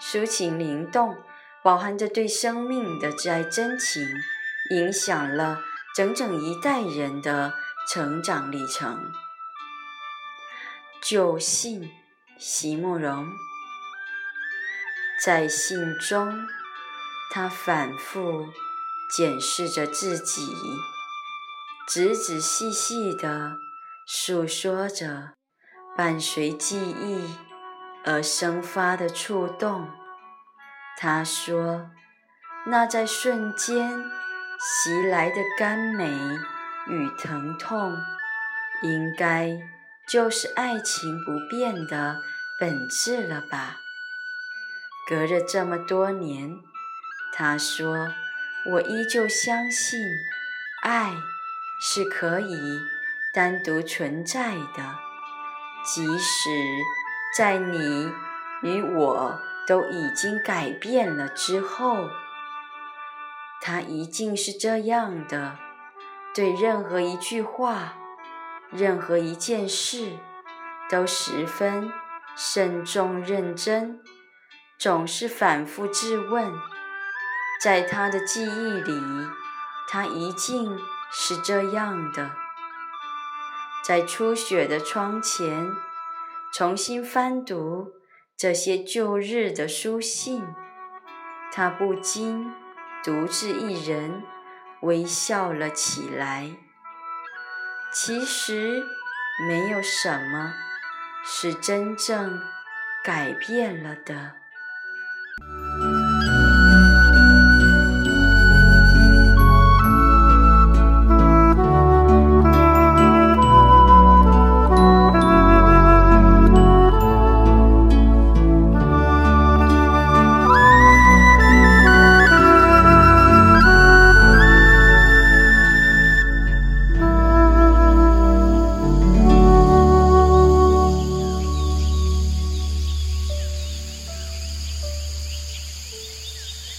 抒情灵动，饱含着对生命的挚爱真情，影响了整整一代人的成长历程。旧信，席慕容，在信中，他反复检视着自己，仔仔细细地诉说着，伴随记忆。而生发的触动，他说：“那在瞬间袭来的甘美与疼痛，应该就是爱情不变的本质了吧？”隔着这么多年，他说：“我依旧相信，爱是可以单独存在的，即使……”在你与我都已经改变了之后，他一定是这样的：对任何一句话、任何一件事，都十分慎重认真，总是反复质问。在他的记忆里，他一定是这样的：在初雪的窗前。重新翻读这些旧日的书信，他不禁独自一人微笑了起来。其实，没有什么是真正改变了的。